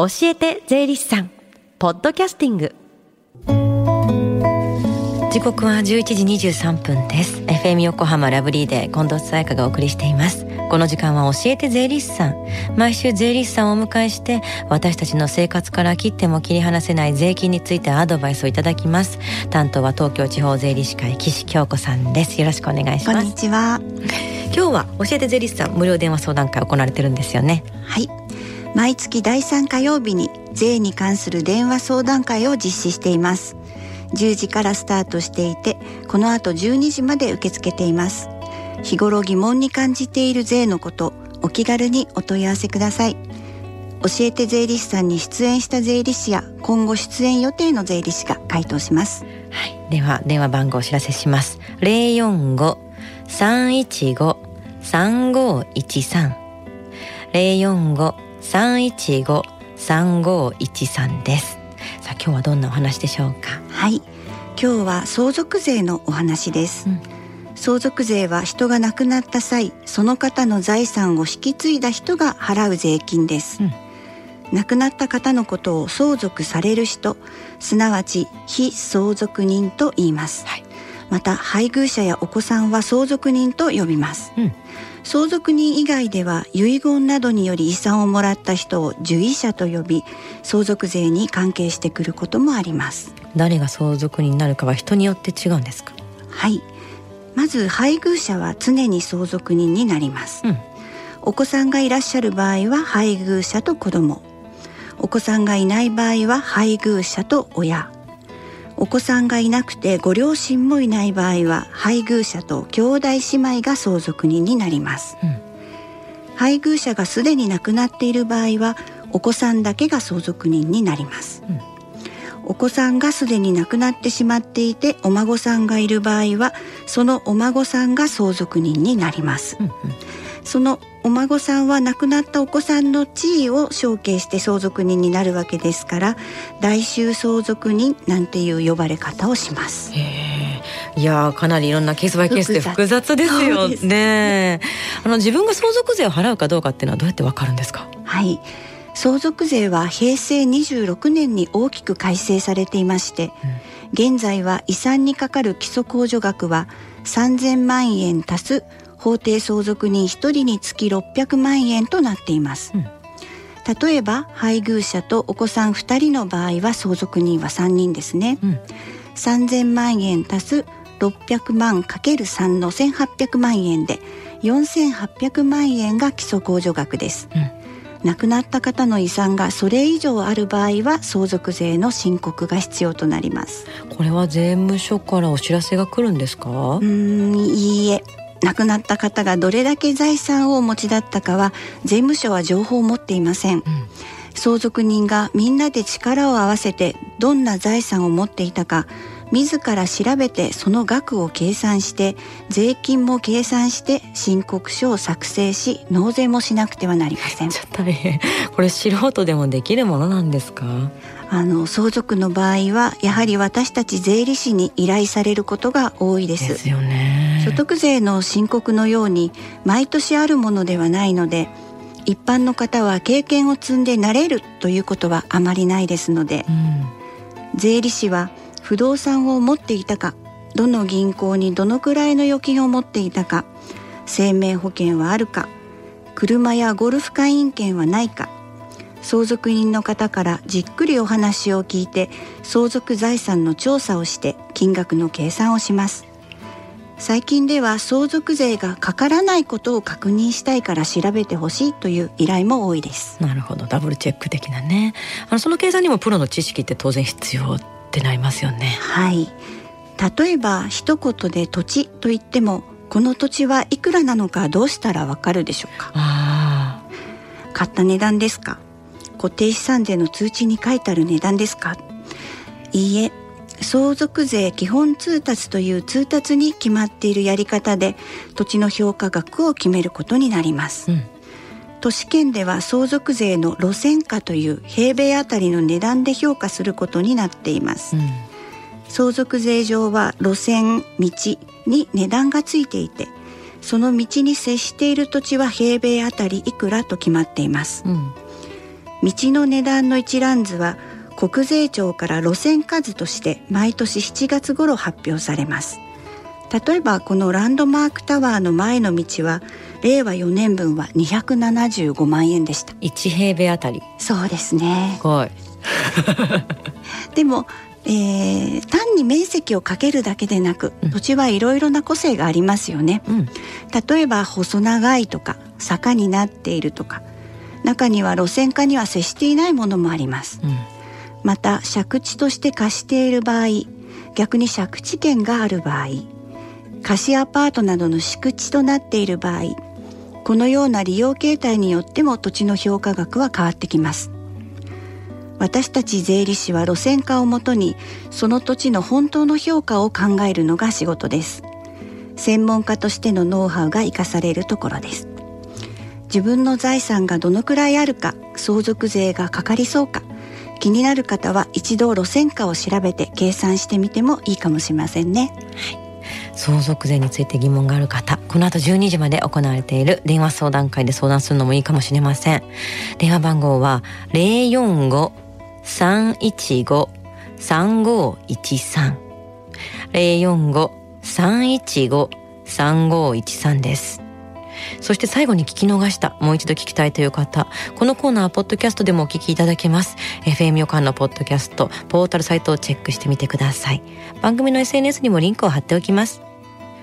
教えて税理士さん。ポッドキャスティング。時刻は11時23分です。FM 横浜ラブリーで近藤沙耶香がお送りしています。この時間は教えて税理士さん。毎週税理士さんをお迎えして私たちの生活から切っても切り離せない税金についてアドバイスをいただきます。担当は東京地方税理士会岸京子さんです。よろしくお願いします。こんにちは。今日は教えて税理士さん無料電話相談会行われてるんですよね。はい毎月第3火曜日に税に関する電話相談会を実施しています。10時からスタートしていてこの後12時まで受け付けています。日頃疑問に感じている税のことお気軽にお問い合わせください。教えて税理士さんに出演した税理士や今後出演予定の税理士が回答します。はい。では電話番号お知らせします。045-315-3513 045-315-3513です。さあ今日はどんなお話でしょうか？はい。今日は相続税のお話です、うん。相続税は人が亡くなった際その方の財産を引き継いだ人が払う税金です、うん。亡くなった方のことを相続される人すなわち非相続人と言います、はい。また配偶者やお子さんは相続人と呼びます。うん相続人以外では遺言などにより遺産をもらった人を受遺者と呼び相続税に関係してくることもあります。誰が相続人になるかは人によって違うんですか？はい。まず配偶者は常に相続人になります。うん。お子さんがいらっしゃる場合は配偶者と子供。お子さんがいない場合は配偶者と親お子さんがいなくてご両親もいない場合は配偶者と兄弟姉妹が相続人になります。うん。配偶者がすでに亡くなっている場合はお子さんだけが相続人になります、うん。お子さんがすでに亡くなってしまっていてお孫さんがいる場合はそのお孫さんが相続人になります。うんうん。そのお孫さんは亡くなったお子さんの地位を承継して相続人になるわけですから代収相続人なんていう呼ばれ方をします。いやーかなりいろんなケースバイケースで複雑。ですよそうです。ねあの自分が相続税を払うかどうかっていうのはどうやってわかるんですか？はい。相続税は平成26年に大きく改正されていまして、現在は遺産にかかる基礎控除額は3000万円足す法定相続人1人につき600万円となっています、うん。例えば配偶者とお子さん2人の場合は相続人は3人ですね、うん。3000万円足す600万 ×3 の1800万円で4800万円が基礎控除額です。うん。亡くなった方の遺産がそれ以上ある場合は相続税の申告が必要となります。これは税務署からお知らせが来るんですか？うーんいいえ亡くなった方がどれだけ財産をお持ちだったかは税務署は情報を持っていません。うん。相続人がみんなで力を合わせてどんな財産を持っていたか自ら調べてその額を計算して税金も計算して申告書を作成し納税もしなくてはなりません。ちょっと大変。これ素人でもできるものなんですか？あの相続の場合はやはり私たち税理士に依頼されることが多いでですすよね。所得税の申告のように毎年あるものではないので一般の方は経験を積んで慣れるということはあまりないですのでうん。税理士は不動産を持っていたかどの銀行にどのくらいの預金を持っていたか生命保険はあるか車やゴルフ会員権はないか相続人の方からじっくりお話を聞いて相続財産の調査をして金額の計算をします。最近では相続税がかからないことを確認したいから調べてほしいという依頼も多いです。なるほど。ダブルチェック的なね。あのその計算にもプロの知識って当然必要ってなりますよね。はい。例えば一言で土地と言ってもこの土地はいくらなのかどうしたらわかるでしょうか？あ買った値段ですか？固定資産税の通知に書いてある値段ですか？いいえ相続税基本通達という通達に決まっているやり方で土地の評価額を決めることになります。あうん都市圏では相続税の路線価という平米あたりの値段で評価することになっています。うん。相続税上は路線道に値段がついていてその道に接している土地は平米あたりいくらと決まっています。うん。道の値段の一覧図は国税庁から路線数として毎年7月頃発表されます例えばこのランドマークタワーの前の道は令和4年分は275万円でした。1平米あたり。そうですね。すごい。でも、えー、単に面積をかけるだけでなく、うん。土地はいろいろな個性がありますよね。うん。例えば細長いとか坂になっているとか中には路線化には接していないものもあります。うん。また借地として貸している場合逆に借地権がある場合貸しアパートなどの敷地となっている場合このような利用形態によっても土地の評価額は変わってきます。私たち税理士は路線化をもとにその土地の本当の評価を考えるのが仕事です。専門家としてのノウハウが生かされるところです。自分の財産がどのくらいあるか相続税がかかりそうか気になる方は一度路線価を調べて計算してみてもいいかもしれませんね。相続税について疑問がある方この後12時まで行われている電話相談会で相談するのもいいかもしれません電話番号は045-315-3513 045-315-3513ですそして最後に聞き逃した、もう一度聞きたいという方、このコーナーはポッドキャストでもお聞きいただけます。FM 横浜のポッドキャスト、ポータルサイトをチェックしてみてください。番組の SNS にもリンクを貼っておきます。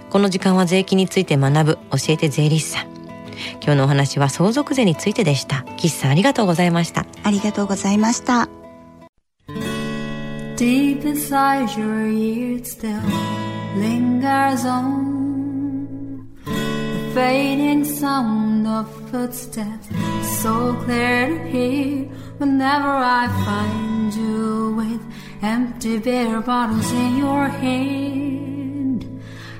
この時間は税金について学ぶ、教えて税理士さん。今日のお話は相続税についてでした。岸さんありがとうございました。ありがとうございました Deep inside your ears still lingers on the fading sound of footsteps, so clear to hear whenever I find you with empty beer bottles in your hand.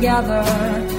Together.